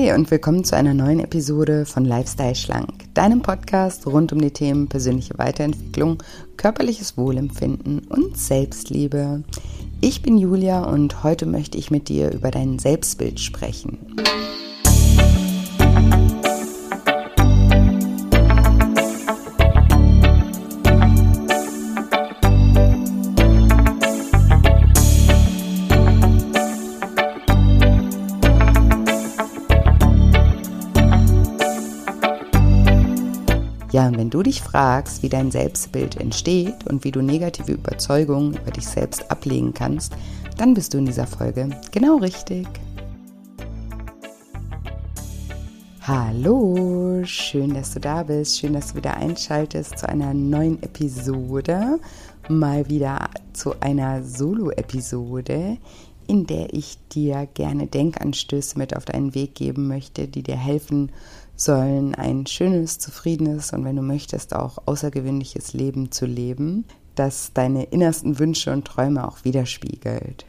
Hi und willkommen zu einer neuen Episode von Lifestyle Schlank, deinem Podcast rund um die Themen persönliche Weiterentwicklung, körperliches Wohlempfinden und Selbstliebe. Ich bin Julia und heute möchte ich mit dir über dein Selbstbild sprechen. Du dich fragst, wie dein Selbstbild entsteht und wie du negative Überzeugungen über dich selbst ablegen kannst, dann bist du in dieser Folge genau richtig. Hallo, schön, dass du da bist, schön, dass du wieder einschaltest zu einer neuen Episode, mal wieder zu einer Solo-Episode, in der ich dir gerne Denkanstöße mit auf deinen Weg geben möchte, die dir helfen sollen, ein schönes, zufriedenes und wenn du möchtest auch außergewöhnliches Leben zu leben, das deine innersten Wünsche und Träume auch widerspiegelt.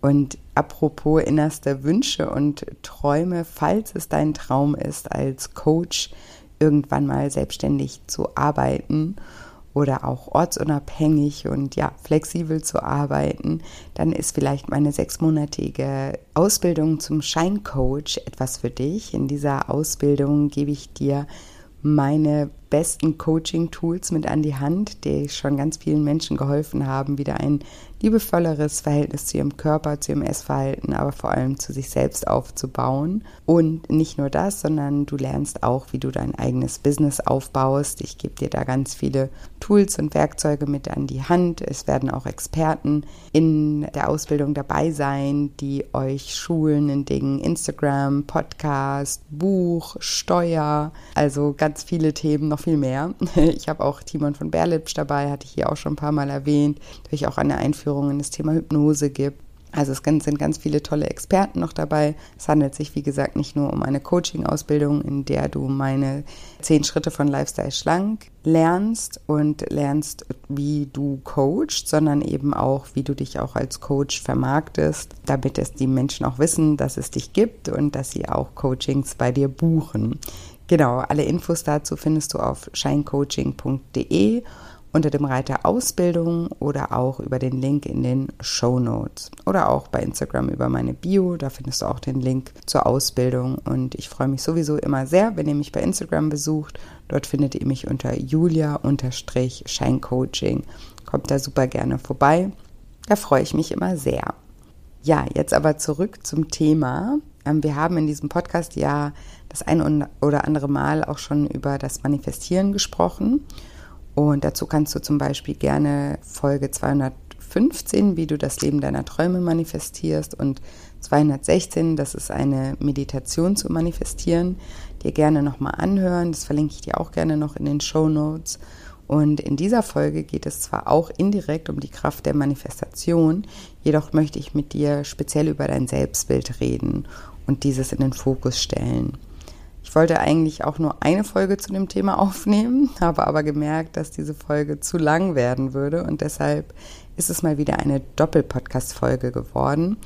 Und apropos innerste Wünsche und Träume, falls es dein Traum ist, als Coach irgendwann mal selbstständig zu arbeiten oder auch ortsunabhängig und ja, flexibel zu arbeiten, dann ist vielleicht meine sechsmonatige Ausbildung zum Scheincoach etwas für dich. In dieser Ausbildung gebe ich dir meine besten Coaching-Tools mit an die Hand, die schon ganz vielen Menschen geholfen haben, wieder ein liebevolleres Verhältnis zu ihrem Körper, zu ihrem Essverhalten, aber vor allem zu sich selbst aufzubauen. Und nicht nur das, sondern du lernst auch, wie du dein eigenes Business aufbaust. Ich gebe dir da ganz viele Tools und Werkzeuge mit an die Hand. Es werden auch Experten in der Ausbildung dabei sein, die euch schulen in Dingen Instagram, Podcast, Buch, Steuer, also ganz viele Themen, noch viel mehr. Ich habe auch Timon von Berlipsch dabei, hatte ich hier auch schon ein paar Mal erwähnt, der ich auch eine Einführung in das Thema Hypnose gibt. Also es sind ganz viele tolle Experten noch dabei. Es handelt sich, wie gesagt, nicht nur um eine Coaching-Ausbildung, in der du meine zehn Schritte von Lifestyle schlank lernst und lernst, wie du coachst, sondern eben auch, wie du dich auch als Coach vermarktest, damit es die Menschen auch wissen, dass es dich gibt und dass sie auch Coachings bei dir buchen. Genau, alle Infos dazu findest du auf shinecoaching.de unter dem Reiter Ausbildung oder auch über den Link in den Show Notes oder auch bei Instagram über meine Bio. Da findest du auch den Link zur Ausbildung. Und ich freue mich sowieso immer sehr, wenn ihr mich bei Instagram besucht. Dort findet ihr mich unter julia-scheincoaching. Kommt da super gerne vorbei. Da freue ich mich immer sehr. Ja, jetzt aber zurück zum Thema. Ähm, wir haben in diesem Podcast ja das ein oder andere Mal auch schon über das Manifestieren gesprochen. Und dazu kannst du zum Beispiel gerne Folge 215, wie du das Leben deiner Träume manifestierst, und 216, das ist eine Meditation zu manifestieren, dir gerne nochmal anhören. Das verlinke ich dir auch gerne noch in den Show Notes. Und in dieser Folge geht es zwar auch indirekt um die Kraft der Manifestation, jedoch möchte ich mit dir speziell über dein Selbstbild reden und dieses in den Fokus stellen. Ich wollte eigentlich auch nur eine Folge zu dem Thema aufnehmen, habe aber gemerkt, dass diese Folge zu lang werden würde und deshalb ist es mal wieder eine Doppel-Podcast-Folge geworden.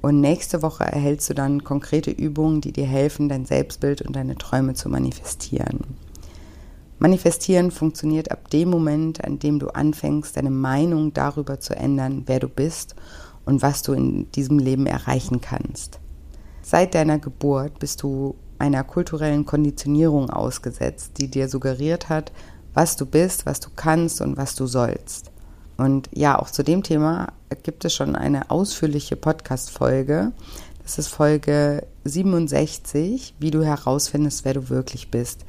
Und nächste Woche erhältst du dann konkrete Übungen, die dir helfen, dein Selbstbild und deine Träume zu manifestieren. Manifestieren funktioniert ab dem Moment, an dem du anfängst, deine Meinung darüber zu ändern, wer du bist und was du in diesem Leben erreichen kannst. Seit deiner Geburt bist du einer kulturellen Konditionierung ausgesetzt, die dir suggeriert hat, was du bist, was du kannst und was du sollst. Und ja, auch zu dem Thema gibt es schon eine ausführliche Podcast-Folge. Das ist Folge 67, wie du herausfindest, wer du wirklich bist.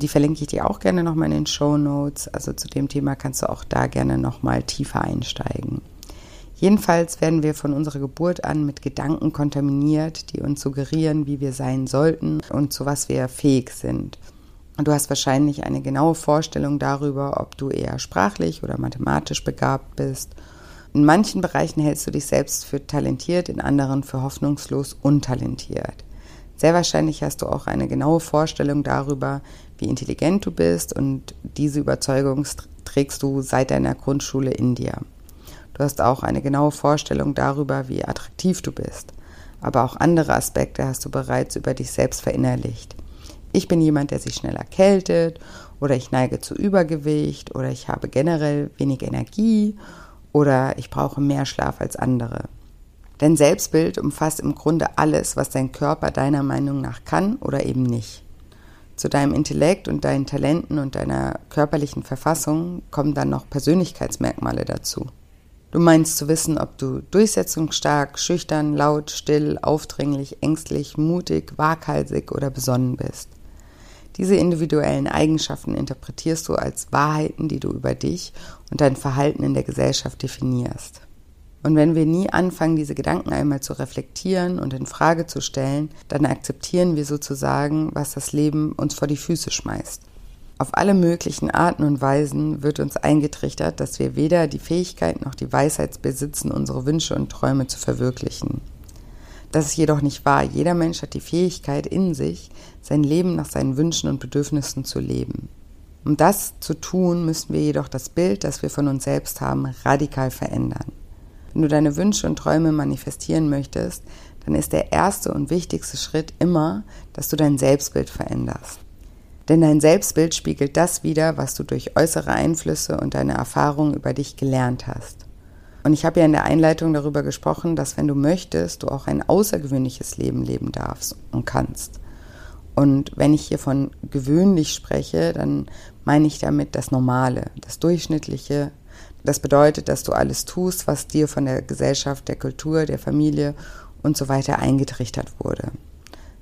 Die verlinke ich dir auch gerne nochmal in den Show Notes. Also zu dem Thema kannst du auch da gerne nochmal tiefer einsteigen. Jedenfalls werden wir von unserer Geburt an mit Gedanken kontaminiert, die uns suggerieren, wie wir sein sollten und zu was wir fähig sind. Und du hast wahrscheinlich eine genaue Vorstellung darüber, ob du eher sprachlich oder mathematisch begabt bist. In manchen Bereichen hältst du dich selbst für talentiert, in anderen für hoffnungslos untalentiert. Sehr wahrscheinlich hast du auch eine genaue Vorstellung darüber, wie intelligent du bist und diese Überzeugung trägst du seit deiner Grundschule in dir. Du hast auch eine genaue Vorstellung darüber, wie attraktiv du bist. aber auch andere Aspekte hast du bereits über dich selbst verinnerlicht. Ich bin jemand, der sich schnell erkältet oder ich neige zu Übergewicht oder ich habe generell wenig Energie oder ich brauche mehr Schlaf als andere. Dein Selbstbild umfasst im Grunde alles, was dein Körper deiner Meinung nach kann oder eben nicht. Zu deinem Intellekt und deinen Talenten und deiner körperlichen Verfassung kommen dann noch Persönlichkeitsmerkmale dazu. Du meinst zu wissen, ob du durchsetzungsstark, schüchtern, laut, still, aufdringlich, ängstlich, mutig, waghalsig oder besonnen bist. Diese individuellen Eigenschaften interpretierst du als Wahrheiten, die du über dich und dein Verhalten in der Gesellschaft definierst. Und wenn wir nie anfangen, diese Gedanken einmal zu reflektieren und in Frage zu stellen, dann akzeptieren wir sozusagen, was das Leben uns vor die Füße schmeißt. Auf alle möglichen Arten und Weisen wird uns eingetrichtert, dass wir weder die Fähigkeit noch die Weisheit besitzen, unsere Wünsche und Träume zu verwirklichen. Das ist jedoch nicht wahr. Jeder Mensch hat die Fähigkeit in sich, sein Leben nach seinen Wünschen und Bedürfnissen zu leben. Um das zu tun, müssen wir jedoch das Bild, das wir von uns selbst haben, radikal verändern. Wenn du deine Wünsche und Träume manifestieren möchtest, dann ist der erste und wichtigste Schritt immer, dass du dein Selbstbild veränderst. Denn dein Selbstbild spiegelt das wider, was du durch äußere Einflüsse und deine Erfahrungen über dich gelernt hast. Und ich habe ja in der Einleitung darüber gesprochen, dass wenn du möchtest, du auch ein außergewöhnliches Leben leben darfst und kannst. Und wenn ich hier von gewöhnlich spreche, dann meine ich damit das Normale, das Durchschnittliche. Das bedeutet, dass du alles tust, was dir von der Gesellschaft, der Kultur, der Familie und so weiter eingetrichtert wurde.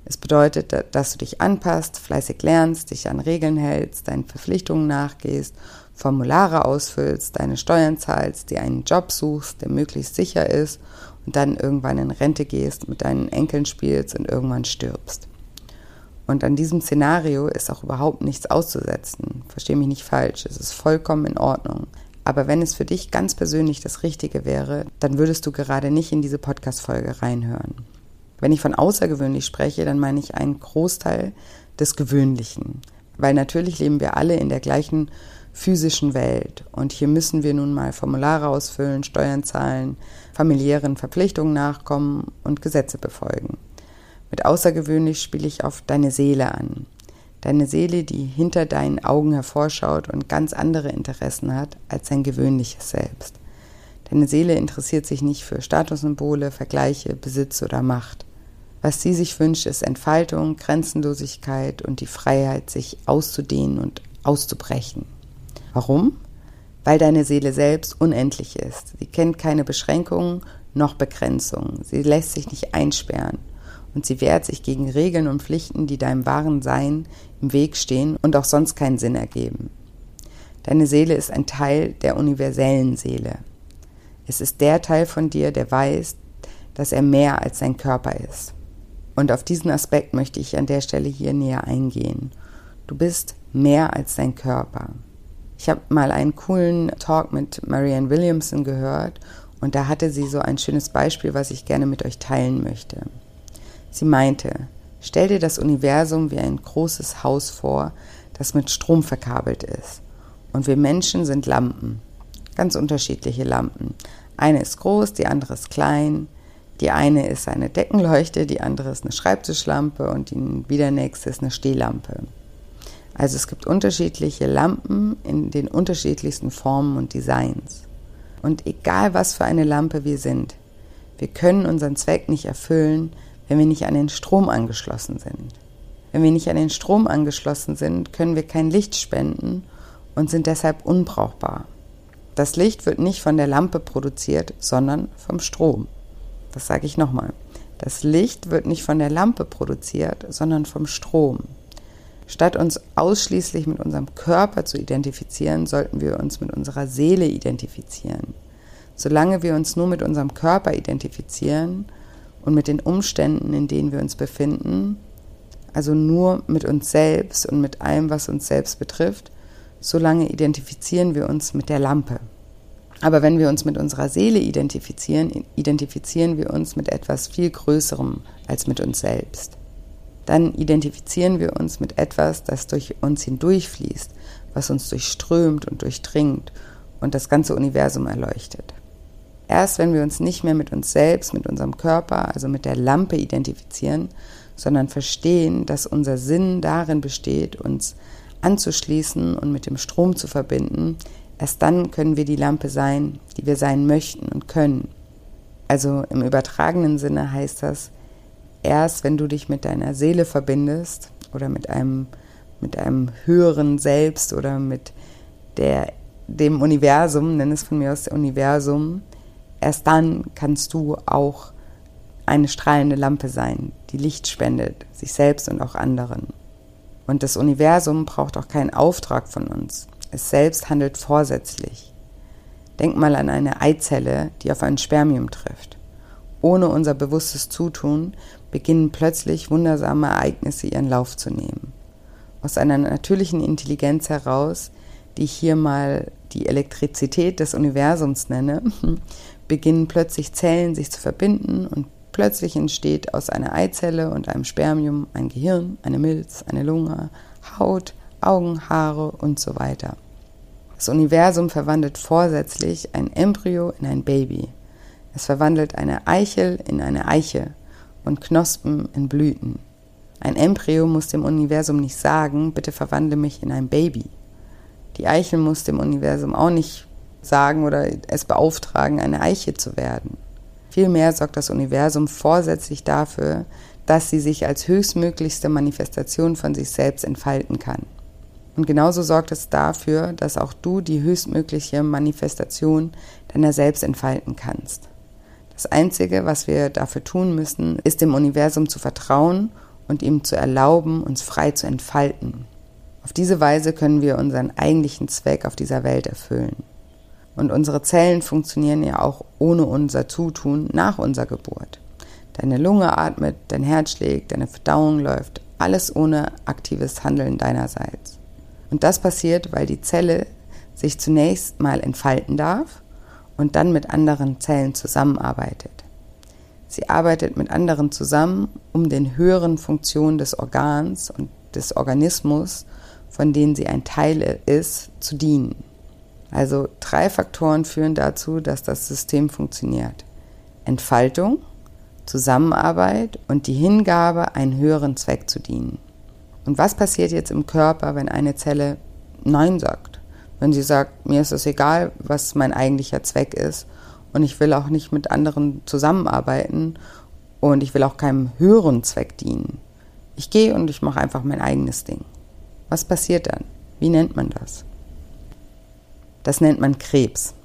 Es bedeutet, dass du dich anpasst, fleißig lernst, dich an Regeln hältst, deinen Verpflichtungen nachgehst Formulare ausfüllst, deine Steuern zahlst, dir einen Job suchst, der möglichst sicher ist und dann irgendwann in Rente gehst, mit deinen Enkeln spielst und irgendwann stirbst. Und an diesem Szenario ist auch überhaupt nichts auszusetzen. Versteh mich nicht falsch, es ist vollkommen in Ordnung. Aber wenn es für dich ganz persönlich das Richtige wäre, dann würdest du gerade nicht in diese Podcast-Folge reinhören. Wenn ich von außergewöhnlich spreche, dann meine ich einen Großteil des Gewöhnlichen. Weil natürlich leben wir alle in der gleichen physischen Welt. Und hier müssen wir nun mal Formulare ausfüllen, Steuern zahlen, familiären Verpflichtungen nachkommen und Gesetze befolgen. Mit außergewöhnlich spiele ich auf deine Seele an. Deine Seele, die hinter deinen Augen hervorschaut und ganz andere Interessen hat als dein gewöhnliches Selbst. Deine Seele interessiert sich nicht für Statussymbole, Vergleiche, Besitz oder Macht. Was sie sich wünscht, ist Entfaltung, Grenzenlosigkeit und die Freiheit, sich auszudehnen und auszubrechen. Warum? Weil deine Seele selbst unendlich ist. Sie kennt keine Beschränkungen noch Begrenzungen. Sie lässt sich nicht einsperren. Und sie wehrt sich gegen Regeln und Pflichten, die deinem wahren Sein im Weg stehen und auch sonst keinen Sinn ergeben. Deine Seele ist ein Teil der universellen Seele. Es ist der Teil von dir, der weiß, dass er mehr als sein Körper ist. Und auf diesen Aspekt möchte ich an der Stelle hier näher eingehen. Du bist mehr als dein Körper. Ich habe mal einen coolen Talk mit Marianne Williamson gehört und da hatte sie so ein schönes Beispiel, was ich gerne mit euch teilen möchte. Sie meinte, stell dir das Universum wie ein großes Haus vor, das mit Strom verkabelt ist. Und wir Menschen sind Lampen, ganz unterschiedliche Lampen. Eine ist groß, die andere ist klein. Die eine ist eine Deckenleuchte, die andere ist eine Schreibtischlampe und die wieder nächste ist eine Stehlampe. Also es gibt unterschiedliche Lampen in den unterschiedlichsten Formen und Designs. Und egal was für eine Lampe wir sind, wir können unseren Zweck nicht erfüllen, wenn wir nicht an den Strom angeschlossen sind. Wenn wir nicht an den Strom angeschlossen sind, können wir kein Licht spenden und sind deshalb unbrauchbar. Das Licht wird nicht von der Lampe produziert, sondern vom Strom. Das sage ich nochmal. Das Licht wird nicht von der Lampe produziert, sondern vom Strom. Statt uns ausschließlich mit unserem Körper zu identifizieren, sollten wir uns mit unserer Seele identifizieren. Solange wir uns nur mit unserem Körper identifizieren und mit den Umständen, in denen wir uns befinden, also nur mit uns selbst und mit allem, was uns selbst betrifft, solange identifizieren wir uns mit der Lampe. Aber wenn wir uns mit unserer Seele identifizieren, identifizieren wir uns mit etwas viel Größerem als mit uns selbst dann identifizieren wir uns mit etwas, das durch uns hindurchfließt, was uns durchströmt und durchdringt und das ganze Universum erleuchtet. Erst wenn wir uns nicht mehr mit uns selbst, mit unserem Körper, also mit der Lampe identifizieren, sondern verstehen, dass unser Sinn darin besteht, uns anzuschließen und mit dem Strom zu verbinden, erst dann können wir die Lampe sein, die wir sein möchten und können. Also im übertragenen Sinne heißt das, erst wenn du dich mit deiner Seele verbindest oder mit einem, mit einem höheren Selbst oder mit der, dem Universum, nenn es von mir aus Universum, erst dann kannst du auch eine strahlende Lampe sein, die Licht spendet, sich selbst und auch anderen. Und das Universum braucht auch keinen Auftrag von uns. Es selbst handelt vorsätzlich. Denk mal an eine Eizelle, die auf ein Spermium trifft. Ohne unser bewusstes Zutun beginnen plötzlich wundersame Ereignisse ihren Lauf zu nehmen. Aus einer natürlichen Intelligenz heraus, die ich hier mal die Elektrizität des Universums nenne, beginnen plötzlich Zellen sich zu verbinden und plötzlich entsteht aus einer Eizelle und einem Spermium ein Gehirn, eine Milz, eine Lunge, Haut, Augen, Haare und so weiter. Das Universum verwandelt vorsätzlich ein Embryo in ein Baby. Es verwandelt eine Eichel in eine Eiche und Knospen in Blüten. Ein Embryo muss dem Universum nicht sagen, bitte verwandle mich in ein Baby. Die Eichel muss dem Universum auch nicht sagen oder es beauftragen, eine Eiche zu werden. Vielmehr sorgt das Universum vorsätzlich dafür, dass sie sich als höchstmöglichste Manifestation von sich selbst entfalten kann. Und genauso sorgt es dafür, dass auch du die höchstmögliche Manifestation deiner selbst entfalten kannst. Das Einzige, was wir dafür tun müssen, ist dem Universum zu vertrauen und ihm zu erlauben, uns frei zu entfalten. Auf diese Weise können wir unseren eigentlichen Zweck auf dieser Welt erfüllen. Und unsere Zellen funktionieren ja auch ohne unser Zutun nach unserer Geburt. Deine Lunge atmet, dein Herz schlägt, deine Verdauung läuft, alles ohne aktives Handeln deinerseits. Und das passiert, weil die Zelle sich zunächst mal entfalten darf und dann mit anderen Zellen zusammenarbeitet. Sie arbeitet mit anderen zusammen, um den höheren Funktionen des Organs und des Organismus von denen sie ein Teil ist, zu dienen. Also drei Faktoren führen dazu, dass das System funktioniert. Entfaltung, Zusammenarbeit und die Hingabe, einen höheren Zweck zu dienen. Und was passiert jetzt im Körper, wenn eine Zelle Nein sagt? Wenn sie sagt, mir ist es egal, was mein eigentlicher Zweck ist und ich will auch nicht mit anderen zusammenarbeiten und ich will auch keinem höheren Zweck dienen. Ich gehe und ich mache einfach mein eigenes Ding. Was passiert dann? Wie nennt man das? Das nennt man Krebs.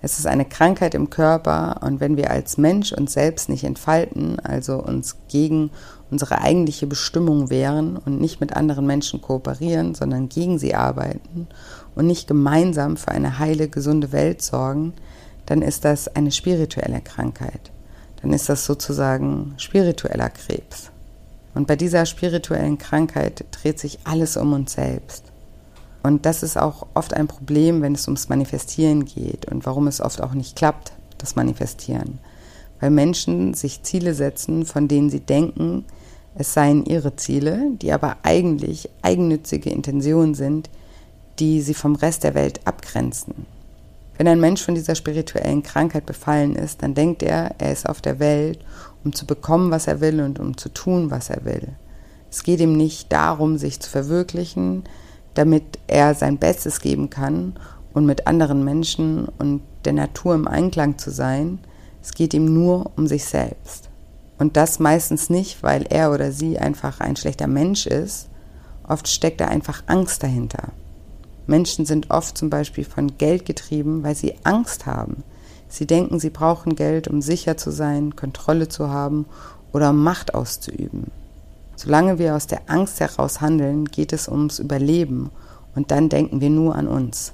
Es ist eine Krankheit im Körper und wenn wir als Mensch uns selbst nicht entfalten, also uns gegen unsere eigentliche Bestimmung wehren und nicht mit anderen Menschen kooperieren, sondern gegen sie arbeiten und nicht gemeinsam für eine heile, gesunde Welt sorgen, dann ist das eine spirituelle Krankheit. Dann ist das sozusagen spiritueller Krebs. Und bei dieser spirituellen Krankheit dreht sich alles um uns selbst. Und das ist auch oft ein Problem, wenn es ums Manifestieren geht und warum es oft auch nicht klappt, das Manifestieren. Weil Menschen sich Ziele setzen, von denen sie denken, es seien ihre Ziele, die aber eigentlich eigennützige Intentionen sind, die sie vom Rest der Welt abgrenzen. Wenn ein Mensch von dieser spirituellen Krankheit befallen ist, dann denkt er, er ist auf der Welt, um zu bekommen, was er will und um zu tun, was er will. Es geht ihm nicht darum, sich zu verwirklichen, damit er sein Bestes geben kann und mit anderen Menschen und der Natur im Einklang zu sein. Es geht ihm nur um sich selbst. Und das meistens nicht, weil er oder sie einfach ein schlechter Mensch ist. Oft steckt da einfach Angst dahinter. Menschen sind oft zum Beispiel von Geld getrieben, weil sie Angst haben. Sie denken, sie brauchen Geld, um sicher zu sein, Kontrolle zu haben oder Macht auszuüben. Solange wir aus der Angst heraus handeln, geht es ums Überleben und dann denken wir nur an uns.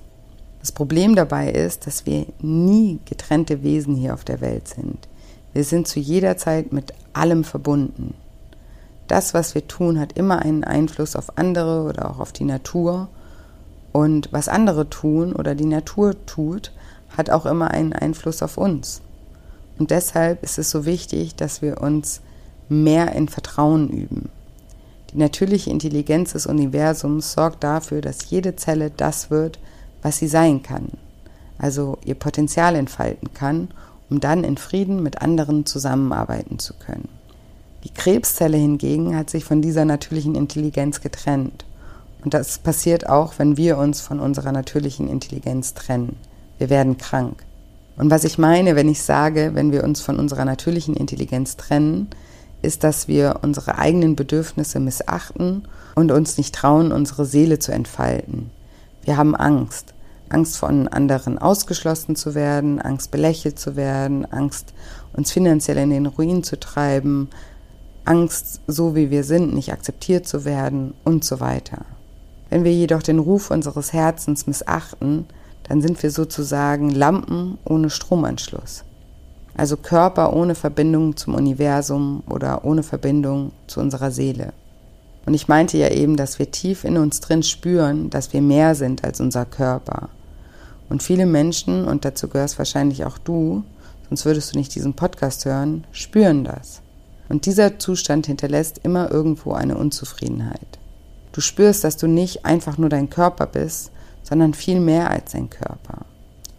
Das Problem dabei ist, dass wir nie getrennte Wesen hier auf der Welt sind. Wir sind zu jeder Zeit mit allem verbunden. Das, was wir tun, hat immer einen Einfluss auf andere oder auch auf die Natur und was andere tun oder die Natur tut, hat auch immer einen Einfluss auf uns. Und deshalb ist es so wichtig, dass wir uns mehr in Vertrauen üben. Die natürliche Intelligenz des Universums sorgt dafür, dass jede Zelle das wird, was sie sein kann, also ihr Potenzial entfalten kann um dann in Frieden mit anderen zusammenarbeiten zu können. Die Krebszelle hingegen hat sich von dieser natürlichen Intelligenz getrennt. Und das passiert auch, wenn wir uns von unserer natürlichen Intelligenz trennen. Wir werden krank. Und was ich meine, wenn ich sage, wenn wir uns von unserer natürlichen Intelligenz trennen, ist, dass wir unsere eigenen Bedürfnisse missachten und uns nicht trauen, unsere Seele zu entfalten. Wir haben Angst. Angst von anderen ausgeschlossen zu werden, Angst belächelt zu werden, Angst uns finanziell in den Ruin zu treiben, Angst, so wie wir sind, nicht akzeptiert zu werden und so weiter. Wenn wir jedoch den Ruf unseres Herzens missachten, dann sind wir sozusagen Lampen ohne Stromanschluss. Also Körper ohne Verbindung zum Universum oder ohne Verbindung zu unserer Seele. Und ich meinte ja eben, dass wir tief in uns drin spüren, dass wir mehr sind als unser Körper. Und viele Menschen, und dazu gehörst wahrscheinlich auch du, sonst würdest du nicht diesen Podcast hören, spüren das. Und dieser Zustand hinterlässt immer irgendwo eine Unzufriedenheit. Du spürst, dass du nicht einfach nur dein Körper bist, sondern viel mehr als dein Körper.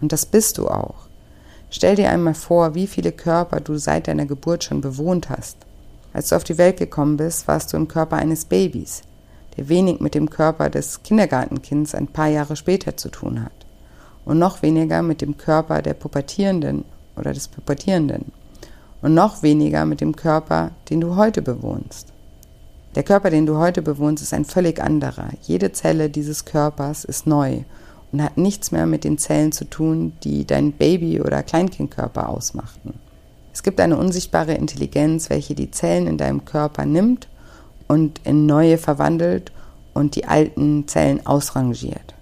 Und das bist du auch. Stell dir einmal vor, wie viele Körper du seit deiner Geburt schon bewohnt hast. Als du auf die Welt gekommen bist, warst du im Körper eines Babys, der wenig mit dem Körper des Kindergartenkinds ein paar Jahre später zu tun hat. Und noch weniger mit dem Körper der Pubertierenden oder des Pubertierenden. Und noch weniger mit dem Körper, den du heute bewohnst. Der Körper, den du heute bewohnst, ist ein völlig anderer. Jede Zelle dieses Körpers ist neu und hat nichts mehr mit den Zellen zu tun, die dein Baby- oder Kleinkindkörper ausmachten. Es gibt eine unsichtbare Intelligenz, welche die Zellen in deinem Körper nimmt und in neue verwandelt und die alten Zellen ausrangiert.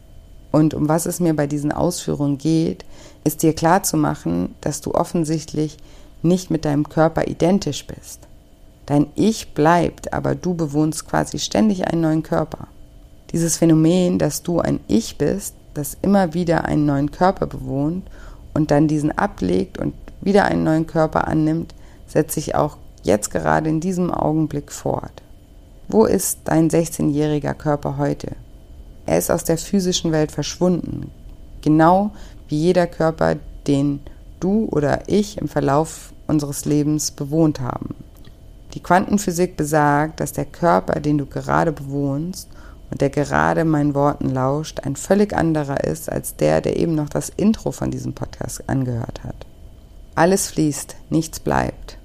Und um was es mir bei diesen Ausführungen geht, ist dir klarzumachen, dass du offensichtlich nicht mit deinem Körper identisch bist. Dein Ich bleibt, aber du bewohnst quasi ständig einen neuen Körper. Dieses Phänomen, dass du ein Ich bist, das immer wieder einen neuen Körper bewohnt und dann diesen ablegt und wieder einen neuen Körper annimmt, setzt sich auch jetzt gerade in diesem Augenblick fort. Wo ist dein 16-jähriger Körper heute? Er ist aus der physischen Welt verschwunden, genau wie jeder Körper, den du oder ich im Verlauf unseres Lebens bewohnt haben. Die Quantenphysik besagt, dass der Körper, den du gerade bewohnst und der gerade meinen Worten lauscht, ein völlig anderer ist als der, der eben noch das Intro von diesem Podcast angehört hat. Alles fließt, nichts bleibt.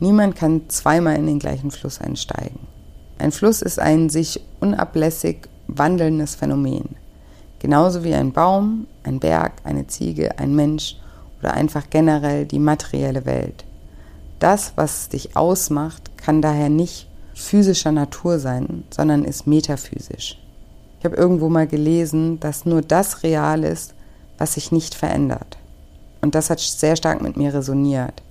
Niemand kann zweimal in den gleichen Fluss einsteigen. Ein Fluss ist ein sich unablässig wandelndes Phänomen. Genauso wie ein Baum, ein Berg, eine Ziege, ein Mensch oder einfach generell die materielle Welt. Das, was dich ausmacht, kann daher nicht physischer Natur sein, sondern ist metaphysisch. Ich habe irgendwo mal gelesen, dass nur das real ist, was sich nicht verändert. Und das hat sehr stark mit mir resoniert.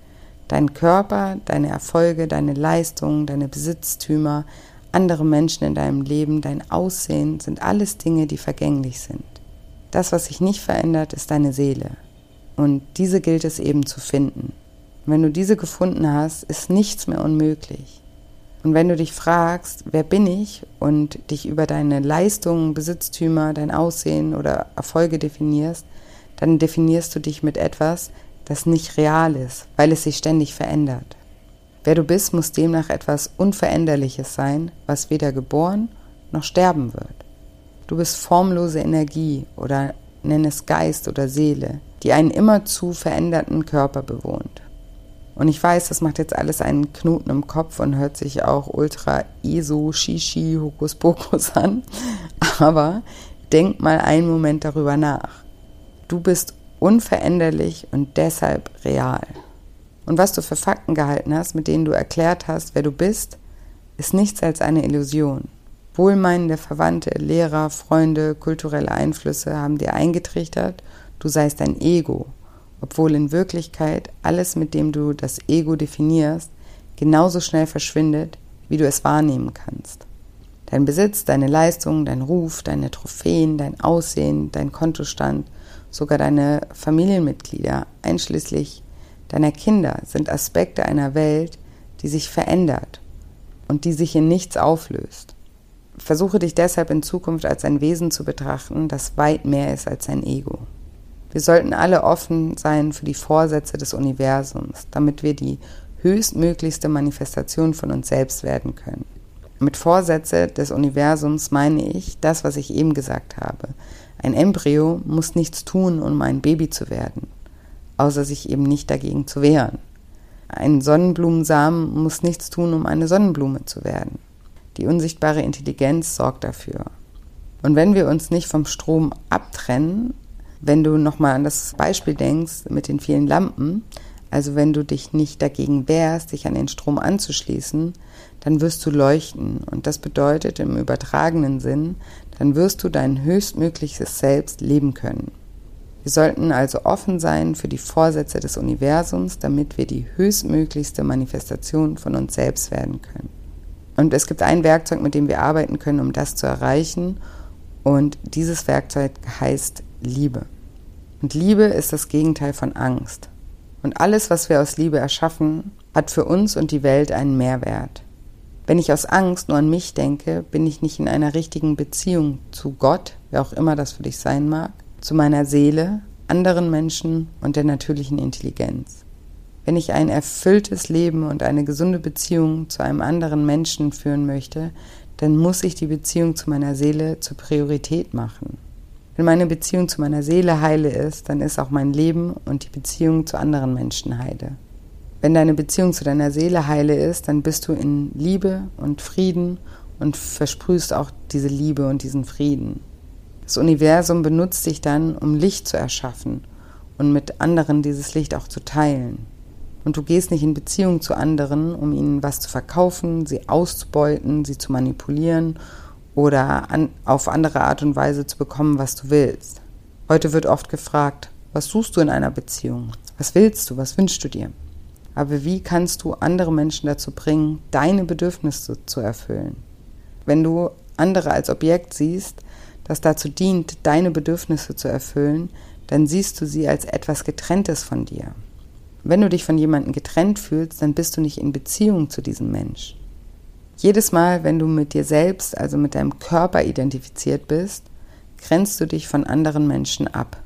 Dein Körper, deine Erfolge, deine Leistungen, deine Besitztümer, andere Menschen in deinem Leben, dein Aussehen sind alles Dinge, die vergänglich sind. Das, was sich nicht verändert, ist deine Seele. Und diese gilt es eben zu finden. Und wenn du diese gefunden hast, ist nichts mehr unmöglich. Und wenn du dich fragst, wer bin ich und dich über deine Leistungen, Besitztümer, dein Aussehen oder Erfolge definierst, dann definierst du dich mit etwas, das nicht real ist, weil es sich ständig verändert. Wer du bist, muss demnach etwas Unveränderliches sein, was weder geboren noch sterben wird. Du bist formlose Energie oder nenn es Geist oder Seele, die einen immerzu veränderten Körper bewohnt. Und ich weiß, das macht jetzt alles einen Knoten im Kopf und hört sich auch ultra ISO, Shishi, Hokus Pokus an. Aber denk mal einen Moment darüber nach. Du bist unveränderlich und deshalb real. Und was du für Fakten gehalten hast, mit denen du erklärt hast, wer du bist, ist nichts als eine Illusion. Wohlmeinende Verwandte, Lehrer, Freunde, kulturelle Einflüsse haben dir eingetrichtert, du seist ein Ego obwohl in Wirklichkeit alles, mit dem du das Ego definierst, genauso schnell verschwindet, wie du es wahrnehmen kannst. Dein Besitz, deine Leistung, dein Ruf, deine Trophäen, dein Aussehen, dein Kontostand, sogar deine Familienmitglieder, einschließlich deiner Kinder, sind Aspekte einer Welt, die sich verändert und die sich in nichts auflöst. Versuche dich deshalb in Zukunft als ein Wesen zu betrachten, das weit mehr ist als ein Ego. Wir sollten alle offen sein für die Vorsätze des Universums, damit wir die höchstmöglichste Manifestation von uns selbst werden können. Mit Vorsätze des Universums meine ich das, was ich eben gesagt habe. Ein Embryo muss nichts tun, um ein Baby zu werden, außer sich eben nicht dagegen zu wehren. Ein Sonnenblumensamen muss nichts tun, um eine Sonnenblume zu werden. Die unsichtbare Intelligenz sorgt dafür. Und wenn wir uns nicht vom Strom abtrennen, wenn du nochmal an das Beispiel denkst mit den vielen Lampen, also wenn du dich nicht dagegen wehrst, dich an den Strom anzuschließen, dann wirst du leuchten. Und das bedeutet im übertragenen Sinn, dann wirst du dein höchstmögliches Selbst leben können. Wir sollten also offen sein für die Vorsätze des Universums, damit wir die höchstmöglichste Manifestation von uns selbst werden können. Und es gibt ein Werkzeug, mit dem wir arbeiten können, um das zu erreichen. Und dieses Werkzeug heißt Liebe. Und Liebe ist das Gegenteil von Angst. Und alles, was wir aus Liebe erschaffen, hat für uns und die Welt einen Mehrwert. Wenn ich aus Angst nur an mich denke, bin ich nicht in einer richtigen Beziehung zu Gott, wer auch immer das für dich sein mag, zu meiner Seele, anderen Menschen und der natürlichen Intelligenz. Wenn ich ein erfülltes Leben und eine gesunde Beziehung zu einem anderen Menschen führen möchte, dann muss ich die Beziehung zu meiner Seele zur Priorität machen. Wenn meine Beziehung zu meiner Seele heile ist, dann ist auch mein Leben und die Beziehung zu anderen Menschen heile. Wenn deine Beziehung zu deiner Seele heile ist, dann bist du in Liebe und Frieden und versprühst auch diese Liebe und diesen Frieden. Das Universum benutzt dich dann, um Licht zu erschaffen und mit anderen dieses Licht auch zu teilen. Und du gehst nicht in Beziehung zu anderen, um ihnen was zu verkaufen, sie auszubeuten, sie zu manipulieren oder an, auf andere Art und Weise zu bekommen, was du willst. Heute wird oft gefragt, was suchst du in einer Beziehung? Was willst du? Was wünschst du dir? Aber wie kannst du andere Menschen dazu bringen, deine Bedürfnisse zu erfüllen? Wenn du andere als Objekt siehst, das dazu dient, deine Bedürfnisse zu erfüllen, dann siehst du sie als etwas Getrenntes von dir. Wenn du dich von jemandem getrennt fühlst, dann bist du nicht in Beziehung zu diesem Mensch. Jedes Mal, wenn du mit dir selbst, also mit deinem Körper identifiziert bist, grenzt du dich von anderen Menschen ab.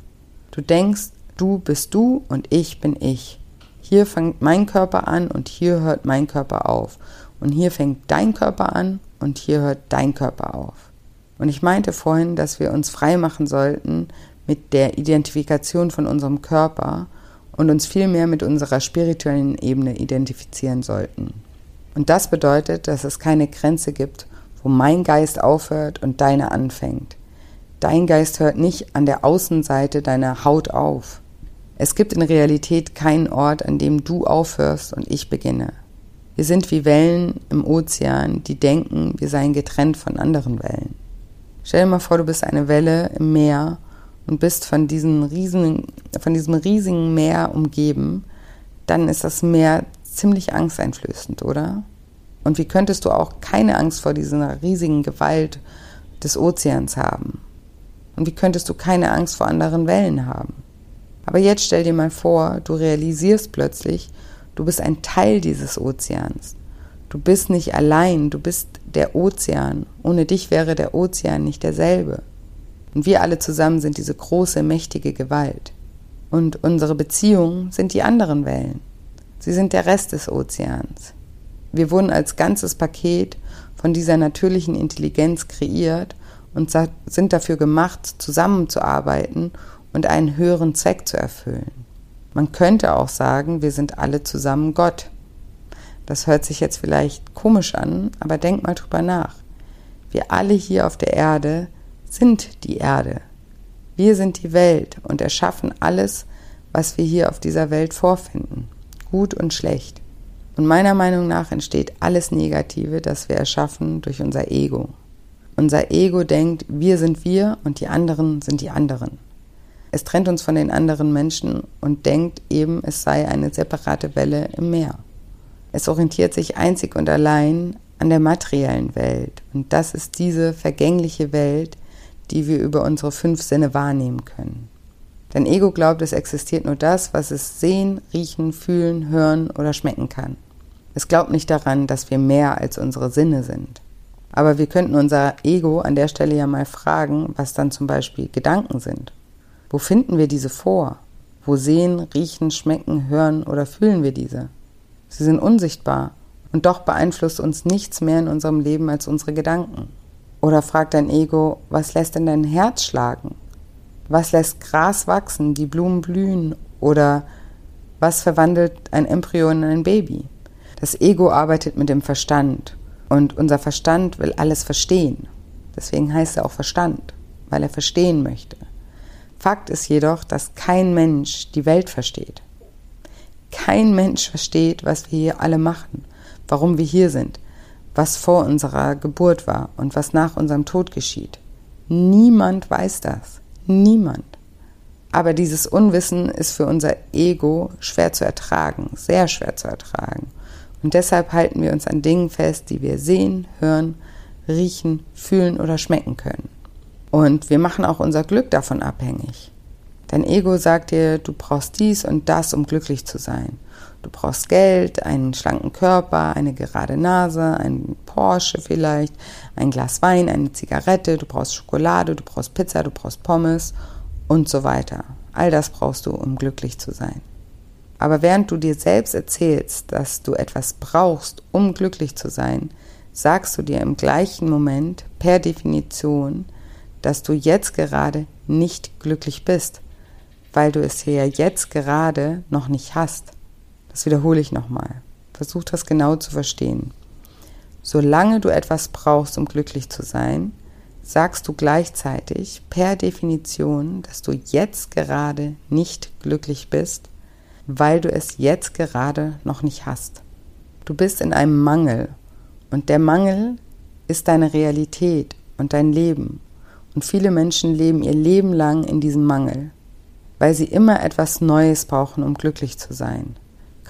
Du denkst, du bist du und ich bin ich. Hier fängt mein Körper an und hier hört mein Körper auf. Und hier fängt dein Körper an und hier hört dein Körper auf. Und ich meinte vorhin, dass wir uns frei machen sollten mit der Identifikation von unserem Körper und uns vielmehr mit unserer spirituellen Ebene identifizieren sollten. Und das bedeutet, dass es keine Grenze gibt, wo mein Geist aufhört und deine anfängt. Dein Geist hört nicht an der Außenseite deiner Haut auf. Es gibt in Realität keinen Ort, an dem du aufhörst und ich beginne. Wir sind wie Wellen im Ozean, die denken, wir seien getrennt von anderen Wellen. Stell dir mal vor, du bist eine Welle im Meer und bist von, riesigen, von diesem riesigen Meer umgeben, dann ist das Meer ziemlich angsteinflößend, oder? Und wie könntest du auch keine Angst vor dieser riesigen Gewalt des Ozeans haben? Und wie könntest du keine Angst vor anderen Wellen haben? Aber jetzt stell dir mal vor, du realisierst plötzlich, du bist ein Teil dieses Ozeans. Du bist nicht allein, du bist der Ozean. Ohne dich wäre der Ozean nicht derselbe. Und wir alle zusammen sind diese große, mächtige Gewalt. Und unsere Beziehungen sind die anderen Wellen. Sie sind der Rest des Ozeans. Wir wurden als ganzes Paket von dieser natürlichen Intelligenz kreiert und sind dafür gemacht, zusammenzuarbeiten und einen höheren Zweck zu erfüllen. Man könnte auch sagen, wir sind alle zusammen Gott. Das hört sich jetzt vielleicht komisch an, aber denk mal drüber nach. Wir alle hier auf der Erde sind die Erde. Wir sind die Welt und erschaffen alles, was wir hier auf dieser Welt vorfinden gut und schlecht. Und meiner Meinung nach entsteht alles Negative, das wir erschaffen, durch unser Ego. Unser Ego denkt, wir sind wir und die anderen sind die anderen. Es trennt uns von den anderen Menschen und denkt eben, es sei eine separate Welle im Meer. Es orientiert sich einzig und allein an der materiellen Welt. Und das ist diese vergängliche Welt, die wir über unsere fünf Sinne wahrnehmen können. Dein Ego glaubt, es existiert nur das, was es sehen, riechen, fühlen, hören oder schmecken kann. Es glaubt nicht daran, dass wir mehr als unsere Sinne sind. Aber wir könnten unser Ego an der Stelle ja mal fragen, was dann zum Beispiel Gedanken sind. Wo finden wir diese vor? Wo sehen, riechen, schmecken, hören oder fühlen wir diese? Sie sind unsichtbar und doch beeinflusst uns nichts mehr in unserem Leben als unsere Gedanken. Oder fragt dein Ego, was lässt denn dein Herz schlagen? Was lässt Gras wachsen, die Blumen blühen? Oder was verwandelt ein Embryo in ein Baby? Das Ego arbeitet mit dem Verstand und unser Verstand will alles verstehen. Deswegen heißt er auch Verstand, weil er verstehen möchte. Fakt ist jedoch, dass kein Mensch die Welt versteht. Kein Mensch versteht, was wir hier alle machen, warum wir hier sind, was vor unserer Geburt war und was nach unserem Tod geschieht. Niemand weiß das. Niemand. Aber dieses Unwissen ist für unser Ego schwer zu ertragen, sehr schwer zu ertragen. Und deshalb halten wir uns an Dingen fest, die wir sehen, hören, riechen, fühlen oder schmecken können. Und wir machen auch unser Glück davon abhängig. Dein Ego sagt dir, du brauchst dies und das, um glücklich zu sein. Du brauchst Geld, einen schlanken Körper, eine gerade Nase, ein Porsche vielleicht, ein Glas Wein, eine Zigarette, du brauchst Schokolade, du brauchst Pizza, du brauchst Pommes und so weiter. All das brauchst du, um glücklich zu sein. Aber während du dir selbst erzählst, dass du etwas brauchst, um glücklich zu sein, sagst du dir im gleichen Moment per Definition, dass du jetzt gerade nicht glücklich bist, weil du es ja jetzt gerade noch nicht hast. Das wiederhole ich nochmal. Versuch das genau zu verstehen. Solange du etwas brauchst, um glücklich zu sein, sagst du gleichzeitig per Definition, dass du jetzt gerade nicht glücklich bist, weil du es jetzt gerade noch nicht hast. Du bist in einem Mangel und der Mangel ist deine Realität und dein Leben. Und viele Menschen leben ihr Leben lang in diesem Mangel, weil sie immer etwas Neues brauchen, um glücklich zu sein.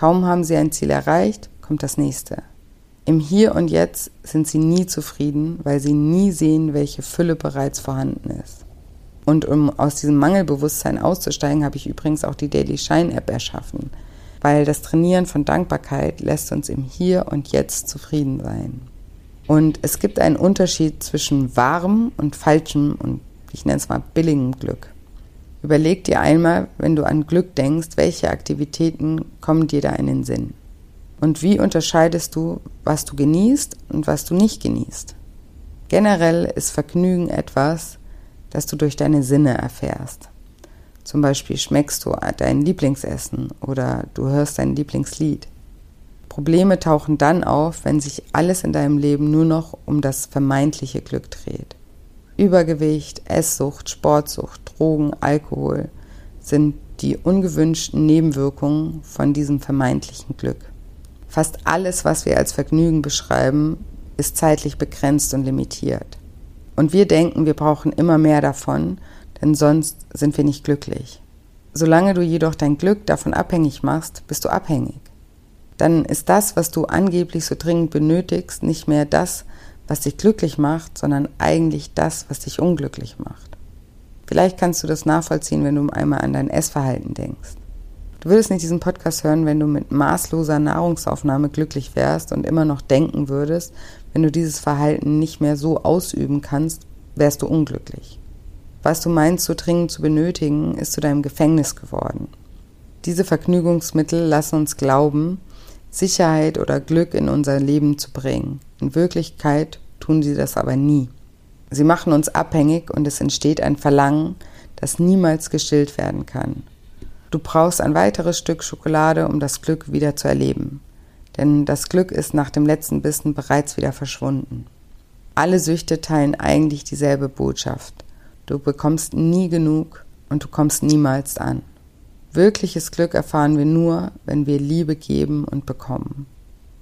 Kaum haben sie ein Ziel erreicht, kommt das nächste. Im Hier und Jetzt sind sie nie zufrieden, weil sie nie sehen, welche Fülle bereits vorhanden ist. Und um aus diesem Mangelbewusstsein auszusteigen, habe ich übrigens auch die Daily Shine App erschaffen, weil das Trainieren von Dankbarkeit lässt uns im Hier und Jetzt zufrieden sein. Und es gibt einen Unterschied zwischen wahrem und falschem und ich nenne es mal billigem Glück. Überleg dir einmal, wenn du an Glück denkst, welche Aktivitäten kommen dir da in den Sinn? Und wie unterscheidest du, was du genießt und was du nicht genießt? Generell ist Vergnügen etwas, das du durch deine Sinne erfährst. Zum Beispiel schmeckst du dein Lieblingsessen oder du hörst dein Lieblingslied. Probleme tauchen dann auf, wenn sich alles in deinem Leben nur noch um das vermeintliche Glück dreht. Übergewicht, Esssucht, Sportsucht, Drogen, Alkohol sind die ungewünschten Nebenwirkungen von diesem vermeintlichen Glück. Fast alles, was wir als Vergnügen beschreiben, ist zeitlich begrenzt und limitiert. Und wir denken, wir brauchen immer mehr davon, denn sonst sind wir nicht glücklich. Solange du jedoch dein Glück davon abhängig machst, bist du abhängig. Dann ist das, was du angeblich so dringend benötigst, nicht mehr das, was dich glücklich macht, sondern eigentlich das, was dich unglücklich macht. Vielleicht kannst du das nachvollziehen, wenn du einmal an dein Essverhalten denkst. Du würdest nicht diesen Podcast hören, wenn du mit maßloser Nahrungsaufnahme glücklich wärst und immer noch denken würdest, wenn du dieses Verhalten nicht mehr so ausüben kannst, wärst du unglücklich. Was du meinst, so dringend zu benötigen, ist zu deinem Gefängnis geworden. Diese Vergnügungsmittel lassen uns glauben, Sicherheit oder Glück in unser Leben zu bringen. In Wirklichkeit tun sie das aber nie. Sie machen uns abhängig und es entsteht ein Verlangen, das niemals gestillt werden kann. Du brauchst ein weiteres Stück Schokolade, um das Glück wieder zu erleben. Denn das Glück ist nach dem letzten Bissen bereits wieder verschwunden. Alle Süchte teilen eigentlich dieselbe Botschaft. Du bekommst nie genug und du kommst niemals an. Wirkliches Glück erfahren wir nur, wenn wir Liebe geben und bekommen.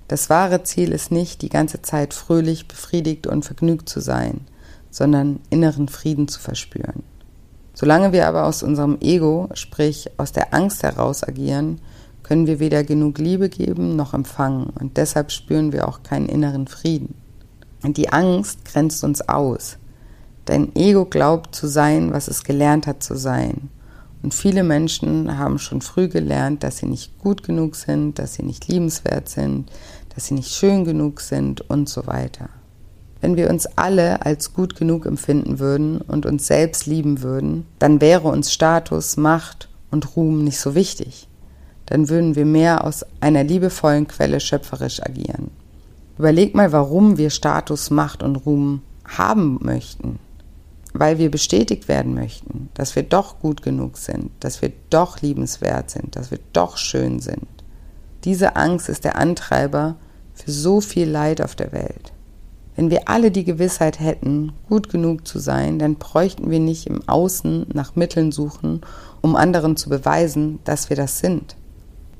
Das wahre Ziel ist nicht, die ganze Zeit fröhlich, befriedigt und vergnügt zu sein, sondern inneren Frieden zu verspüren. Solange wir aber aus unserem Ego, sprich aus der Angst heraus agieren, können wir weder genug Liebe geben noch empfangen und deshalb spüren wir auch keinen inneren Frieden. Und die Angst grenzt uns aus. Dein Ego glaubt zu sein, was es gelernt hat zu sein. Und viele Menschen haben schon früh gelernt, dass sie nicht gut genug sind, dass sie nicht liebenswert sind, dass sie nicht schön genug sind und so weiter. Wenn wir uns alle als gut genug empfinden würden und uns selbst lieben würden, dann wäre uns Status, Macht und Ruhm nicht so wichtig. Dann würden wir mehr aus einer liebevollen Quelle schöpferisch agieren. Überleg mal, warum wir Status, Macht und Ruhm haben möchten. Weil wir bestätigt werden möchten, dass wir doch gut genug sind, dass wir doch liebenswert sind, dass wir doch schön sind. Diese Angst ist der Antreiber für so viel Leid auf der Welt. Wenn wir alle die Gewissheit hätten, gut genug zu sein, dann bräuchten wir nicht im Außen nach Mitteln suchen, um anderen zu beweisen, dass wir das sind.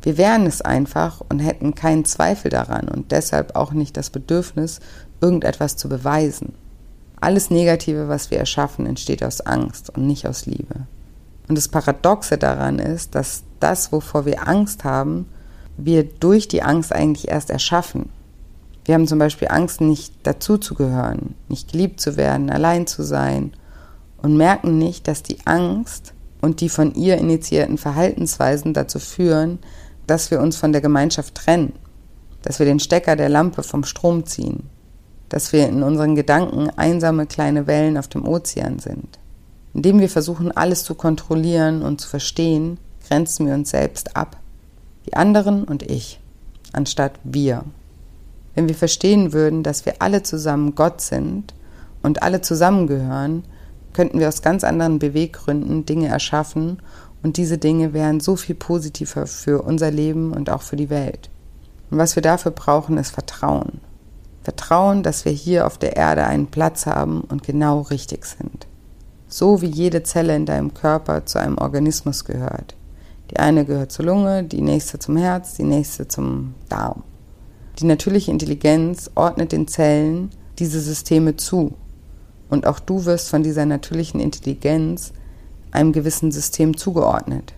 Wir wären es einfach und hätten keinen Zweifel daran und deshalb auch nicht das Bedürfnis, irgendetwas zu beweisen. Alles Negative, was wir erschaffen, entsteht aus Angst und nicht aus Liebe. Und das Paradoxe daran ist, dass das, wovor wir Angst haben, wir durch die Angst eigentlich erst erschaffen. Wir haben zum Beispiel Angst, nicht dazuzugehören, nicht geliebt zu werden, allein zu sein und merken nicht, dass die Angst und die von ihr initiierten Verhaltensweisen dazu führen, dass wir uns von der Gemeinschaft trennen, dass wir den Stecker der Lampe vom Strom ziehen, dass wir in unseren Gedanken einsame kleine Wellen auf dem Ozean sind. Indem wir versuchen, alles zu kontrollieren und zu verstehen, grenzen wir uns selbst ab. Die anderen und ich, anstatt wir. Wenn wir verstehen würden, dass wir alle zusammen Gott sind und alle zusammengehören, könnten wir aus ganz anderen Beweggründen Dinge erschaffen und diese Dinge wären so viel positiver für unser Leben und auch für die Welt. Und was wir dafür brauchen, ist Vertrauen. Vertrauen, dass wir hier auf der Erde einen Platz haben und genau richtig sind. So wie jede Zelle in deinem Körper zu einem Organismus gehört. Die eine gehört zur Lunge, die nächste zum Herz, die nächste zum Darm. Die natürliche Intelligenz ordnet den Zellen diese Systeme zu. Und auch du wirst von dieser natürlichen Intelligenz einem gewissen System zugeordnet.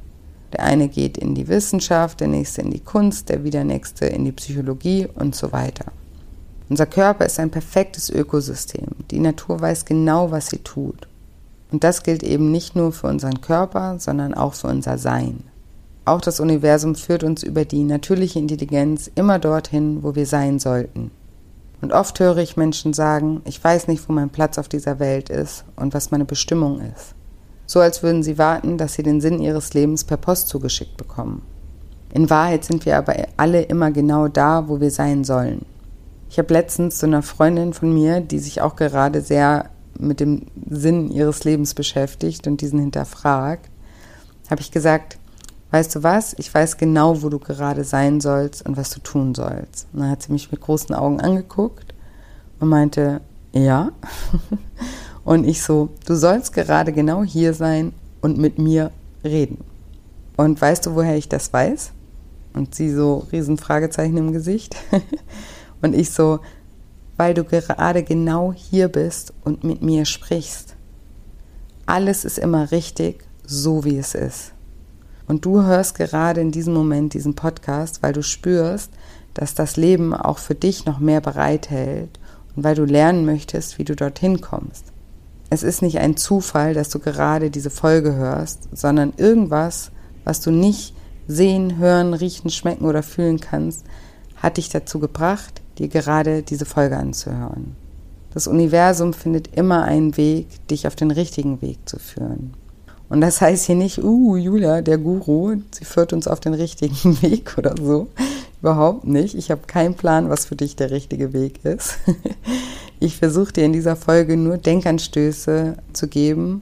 Der eine geht in die Wissenschaft, der nächste in die Kunst, der wieder nächste in die Psychologie und so weiter. Unser Körper ist ein perfektes Ökosystem. Die Natur weiß genau, was sie tut. Und das gilt eben nicht nur für unseren Körper, sondern auch für unser Sein. Auch das Universum führt uns über die natürliche Intelligenz immer dorthin, wo wir sein sollten. Und oft höre ich Menschen sagen, ich weiß nicht, wo mein Platz auf dieser Welt ist und was meine Bestimmung ist. So als würden sie warten, dass sie den Sinn ihres Lebens per Post zugeschickt bekommen. In Wahrheit sind wir aber alle immer genau da, wo wir sein sollen. Ich habe letztens zu einer Freundin von mir, die sich auch gerade sehr mit dem Sinn ihres Lebens beschäftigt und diesen hinterfragt, habe ich gesagt, weißt du was, ich weiß genau, wo du gerade sein sollst und was du tun sollst. Und dann hat sie mich mit großen Augen angeguckt und meinte, ja. und ich so, du sollst gerade genau hier sein und mit mir reden. Und weißt du, woher ich das weiß? Und sie so riesen Fragezeichen im Gesicht. und ich so, weil du gerade genau hier bist und mit mir sprichst. Alles ist immer richtig, so wie es ist. Und du hörst gerade in diesem Moment diesen Podcast, weil du spürst, dass das Leben auch für dich noch mehr bereithält und weil du lernen möchtest, wie du dorthin kommst. Es ist nicht ein Zufall, dass du gerade diese Folge hörst, sondern irgendwas, was du nicht sehen, hören, riechen, schmecken oder fühlen kannst, hat dich dazu gebracht, dir gerade diese Folge anzuhören. Das Universum findet immer einen Weg, dich auf den richtigen Weg zu führen. Und das heißt hier nicht, uh, Julia, der Guru, sie führt uns auf den richtigen Weg oder so. Überhaupt nicht. Ich habe keinen Plan, was für dich der richtige Weg ist. Ich versuche dir in dieser Folge nur Denkanstöße zu geben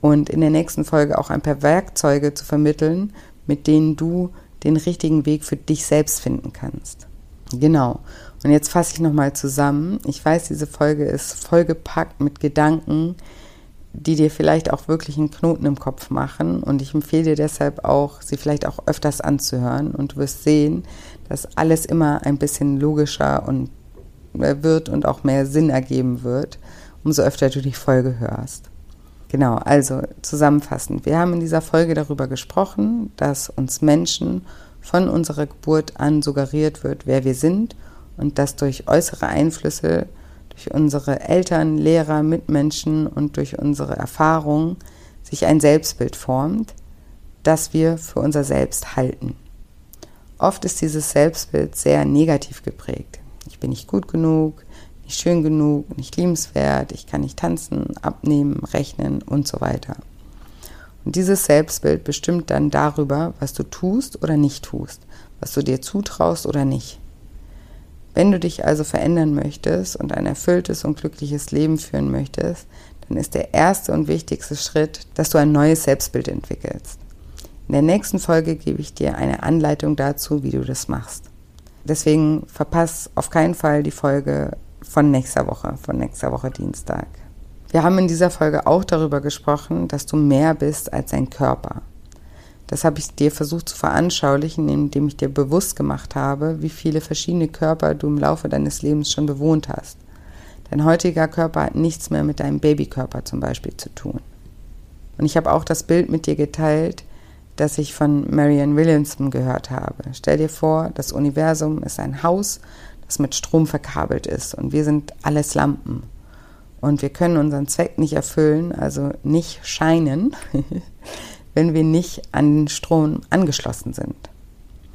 und in der nächsten Folge auch ein paar Werkzeuge zu vermitteln, mit denen du den richtigen Weg für dich selbst finden kannst. Genau. Und jetzt fasse ich nochmal zusammen. Ich weiß, diese Folge ist vollgepackt mit Gedanken, die dir vielleicht auch wirklich einen Knoten im Kopf machen. Und ich empfehle dir deshalb auch, sie vielleicht auch öfters anzuhören. Und du wirst sehen, dass alles immer ein bisschen logischer und äh, wird und auch mehr Sinn ergeben wird, umso öfter du die Folge hörst. Genau, also zusammenfassend. Wir haben in dieser Folge darüber gesprochen, dass uns Menschen von unserer Geburt an suggeriert wird, wer wir sind und dass durch äußere Einflüsse durch unsere Eltern, Lehrer, Mitmenschen und durch unsere Erfahrungen sich ein Selbstbild formt, das wir für unser Selbst halten. Oft ist dieses Selbstbild sehr negativ geprägt. Ich bin nicht gut genug, nicht schön genug, nicht liebenswert, ich kann nicht tanzen, abnehmen, rechnen und so weiter. Und dieses Selbstbild bestimmt dann darüber, was du tust oder nicht tust, was du dir zutraust oder nicht. Wenn du dich also verändern möchtest und ein erfülltes und glückliches Leben führen möchtest, dann ist der erste und wichtigste Schritt, dass du ein neues Selbstbild entwickelst. In der nächsten Folge gebe ich dir eine Anleitung dazu, wie du das machst. Deswegen verpass auf keinen Fall die Folge von nächster Woche, von nächster Woche Dienstag. Wir haben in dieser Folge auch darüber gesprochen, dass du mehr bist als ein Körper. Das habe ich dir versucht zu veranschaulichen, indem ich dir bewusst gemacht habe, wie viele verschiedene Körper du im Laufe deines Lebens schon bewohnt hast. Dein heutiger Körper hat nichts mehr mit deinem Babykörper zum Beispiel zu tun. Und ich habe auch das Bild mit dir geteilt, das ich von Marianne Williamson gehört habe. Stell dir vor, das Universum ist ein Haus, das mit Strom verkabelt ist und wir sind alles Lampen. Und wir können unseren Zweck nicht erfüllen, also nicht scheinen, wenn wir nicht an den Strom angeschlossen sind.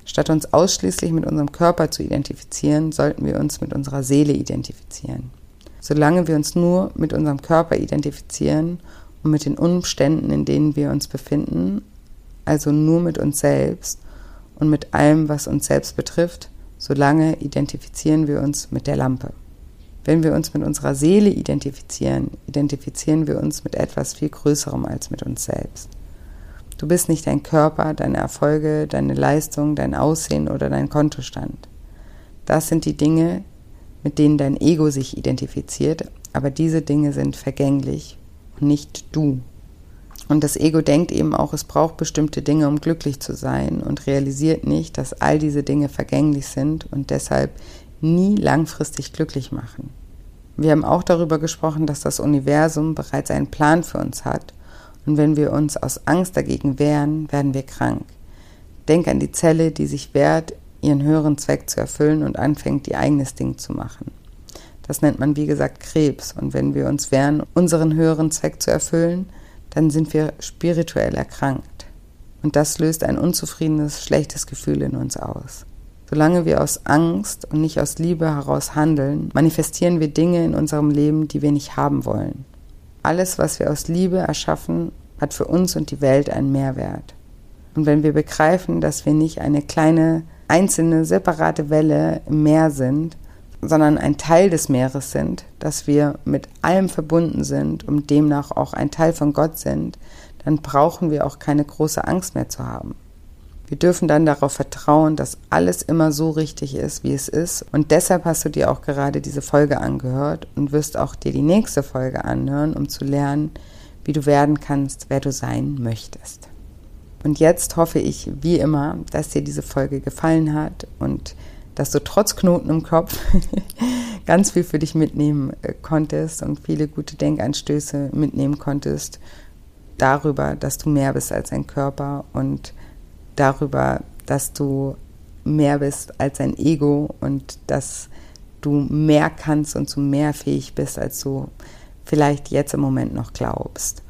Statt uns ausschließlich mit unserem Körper zu identifizieren, sollten wir uns mit unserer Seele identifizieren. Solange wir uns nur mit unserem Körper identifizieren und mit den Umständen, in denen wir uns befinden, also nur mit uns selbst und mit allem, was uns selbst betrifft, solange identifizieren wir uns mit der Lampe. Wenn wir uns mit unserer Seele identifizieren, identifizieren wir uns mit etwas viel Größerem als mit uns selbst. Du bist nicht dein Körper, deine Erfolge, deine Leistung, dein Aussehen oder dein Kontostand. Das sind die Dinge, mit denen dein Ego sich identifiziert, aber diese Dinge sind vergänglich und nicht du. Und das Ego denkt eben auch, es braucht bestimmte Dinge, um glücklich zu sein und realisiert nicht, dass all diese Dinge vergänglich sind und deshalb nie langfristig glücklich machen. Wir haben auch darüber gesprochen, dass das Universum bereits einen Plan für uns hat und wenn wir uns aus Angst dagegen wehren, werden wir krank. Denk an die Zelle, die sich wehrt, ihren höheren Zweck zu erfüllen und anfängt, ihr eigenes Ding zu machen. Das nennt man, wie gesagt, Krebs. Und wenn wir uns wehren, unseren höheren Zweck zu erfüllen, dann sind wir spirituell erkrankt. Und das löst ein unzufriedenes, schlechtes Gefühl in uns aus. Solange wir aus Angst und nicht aus Liebe heraus handeln, manifestieren wir Dinge in unserem Leben, die wir nicht haben wollen. Alles, was wir aus Liebe erschaffen, hat für uns und die Welt einen Mehrwert. Und wenn wir begreifen, dass wir nicht eine kleine, einzelne, separate Welle im Meer sind, sondern ein Teil des Meeres sind, dass wir mit allem verbunden sind und demnach auch ein Teil von Gott sind, dann brauchen wir auch keine große Angst mehr zu haben. Wir dürfen dann darauf vertrauen, dass alles immer so richtig ist, wie es ist. Und deshalb hast du dir auch gerade diese Folge angehört und wirst auch dir die nächste Folge anhören, um zu lernen, wie du werden kannst, wer du sein möchtest. Und jetzt hoffe ich, wie immer, dass dir diese Folge gefallen hat und dass du trotz Knoten im Kopf ganz viel für dich mitnehmen äh, konntest und viele gute Denkanstöße mitnehmen konntest darüber, dass du mehr bist als ein Körper und darüber, dass du mehr bist als ein Ego und dass du mehr kannst und zu mehr fähig bist, als du vielleicht jetzt im Moment noch glaubst.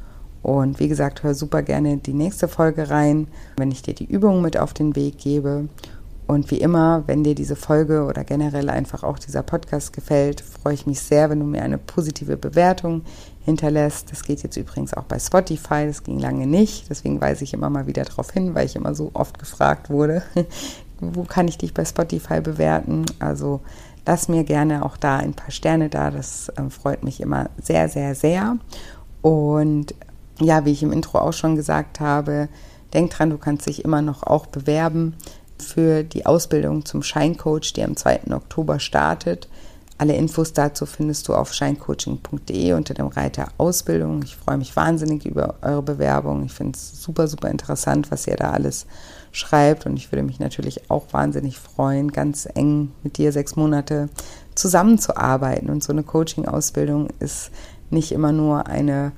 Und wie gesagt, hör super gerne die nächste Folge rein, wenn ich dir die Übung mit auf den Weg gebe. Und wie immer, wenn dir diese Folge oder generell einfach auch dieser Podcast gefällt, freue ich mich sehr, wenn du mir eine positive Bewertung hinterlässt. Das geht jetzt übrigens auch bei Spotify, das ging lange nicht. Deswegen weise ich immer mal wieder darauf hin, weil ich immer so oft gefragt wurde, wo kann ich dich bei Spotify bewerten? Also lass mir gerne auch da ein paar Sterne da. Das äh, freut mich immer sehr, sehr, sehr. Und ja, wie ich im Intro auch schon gesagt habe, denk dran, du kannst dich immer noch auch bewerben für die Ausbildung zum Scheincoach, die am 2. Oktober startet. Alle Infos dazu findest du auf scheincoaching.de unter dem Reiter Ausbildung. Ich freue mich wahnsinnig über eure Bewerbung. Ich finde es super, super interessant, was ihr da alles schreibt. Und ich würde mich natürlich auch wahnsinnig freuen, ganz eng mit dir sechs Monate zusammenzuarbeiten. Und so eine Coaching-Ausbildung ist nicht immer nur eine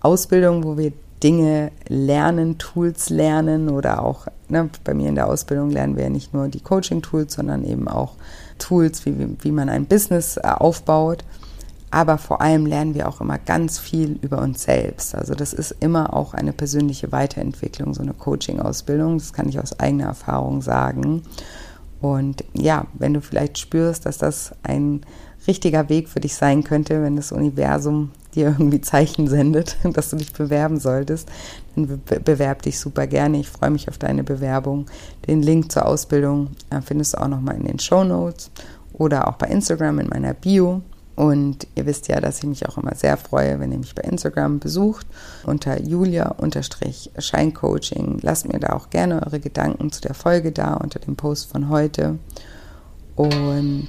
Ausbildung, wo wir Dinge lernen, Tools lernen oder auch ne, bei mir in der Ausbildung lernen wir ja nicht nur die Coaching-Tools, sondern eben auch Tools, wie, wie man ein Business äh, aufbaut. Aber vor allem lernen wir auch immer ganz viel über uns selbst. Also das ist immer auch eine persönliche Weiterentwicklung, so eine Coaching-Ausbildung. Das kann ich aus eigener Erfahrung sagen. Und ja, wenn du vielleicht spürst, dass das ein richtiger Weg für dich sein könnte, wenn das Universum dir irgendwie Zeichen sendet, dass du dich bewerben solltest, dann bewerb dich super gerne. Ich freue mich auf deine Bewerbung. Den Link zur Ausbildung äh, findest du auch nochmal in den Show Notes oder auch bei Instagram in meiner Bio. Und ihr wisst ja, dass ich mich auch immer sehr freue, wenn ihr mich bei Instagram besucht unter julia-scheincoaching. Lasst mir da auch gerne eure Gedanken zu der Folge da unter dem Post von heute. Und